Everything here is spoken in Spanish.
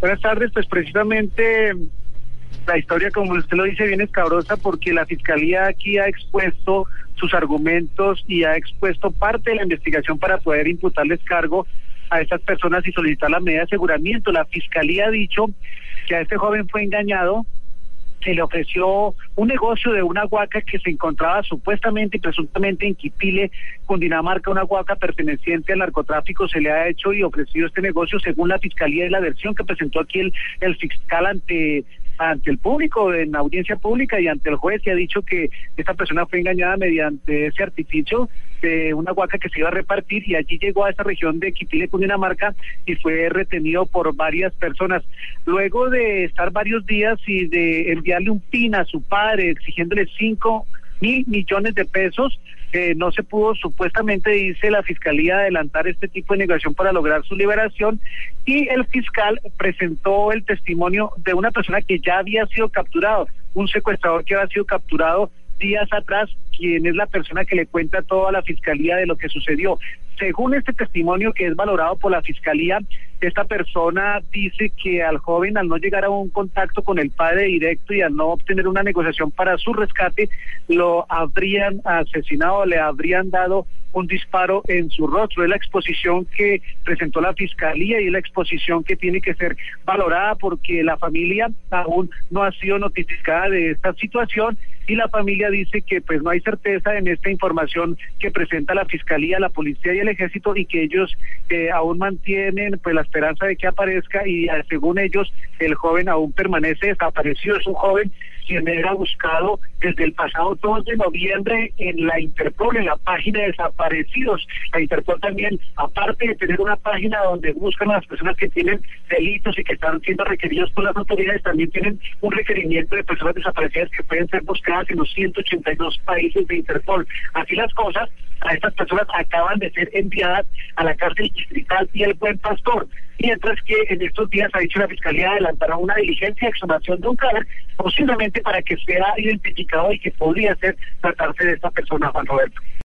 Buenas tardes, pues precisamente la historia, como usted lo dice, bien escabrosa porque la fiscalía aquí ha expuesto sus argumentos y ha expuesto parte de la investigación para poder imputarles cargo a estas personas y solicitar la medida de aseguramiento. La fiscalía ha dicho que a este joven fue engañado, se le ofreció un negocio de una huaca que se encontraba supuestamente y presuntamente en Quipile, Cundinamarca, una huaca perteneciente al narcotráfico, se le ha hecho y ofrecido este negocio según la fiscalía y la versión que presentó aquí el, el fiscal ante ante el público, en audiencia pública y ante el juez, y ha dicho que esta persona fue engañada mediante ese artificio de una huaca que se iba a repartir y allí llegó a esa región de Quipile, Cundinamarca y fue retenido por varias personas. Luego de estar varios días y de enviarle un pin a su padre exigiéndole cinco mil millones de pesos, eh, no se pudo supuestamente, dice la fiscalía, adelantar este tipo de negociación para lograr su liberación. Y el fiscal presentó el testimonio de una persona que ya había sido capturado, un secuestrador que había sido capturado días atrás, quien es la persona que le cuenta toda la fiscalía de lo que sucedió. Según este testimonio que es valorado por la fiscalía, esta persona dice que al joven, al no llegar a un contacto con el padre directo y al no obtener una negociación para su rescate, lo habrían asesinado, le habrían dado un disparo en su rostro. Es la exposición que presentó la fiscalía y es la exposición que tiene que ser valorada porque la familia aún no ha sido notificada de esta situación y la familia dice que pues no hay certeza en esta información que presenta la fiscalía, la policía y el ejército y que ellos eh, aún mantienen pues la esperanza de que aparezca y eh, según ellos el joven aún permanece desaparecido, es un joven quien era buscado desde el pasado 2 de noviembre en la Interpol, en la página de desaparecidos. La Interpol también, aparte de tener una página donde buscan a las personas que tienen delitos y que están siendo requeridos por las autoridades, también tienen un requerimiento de personas desaparecidas que pueden ser buscadas en los 182 países de Interpol. Así las cosas, a estas personas acaban de ser enviadas a la cárcel distrital y el Buen Pastor mientras que en estos días ha dicho la Fiscalía adelantará una diligencia de exhumación de un cadáver, posiblemente para que sea identificado y que podría ser tratarse de esta persona, Juan Roberto.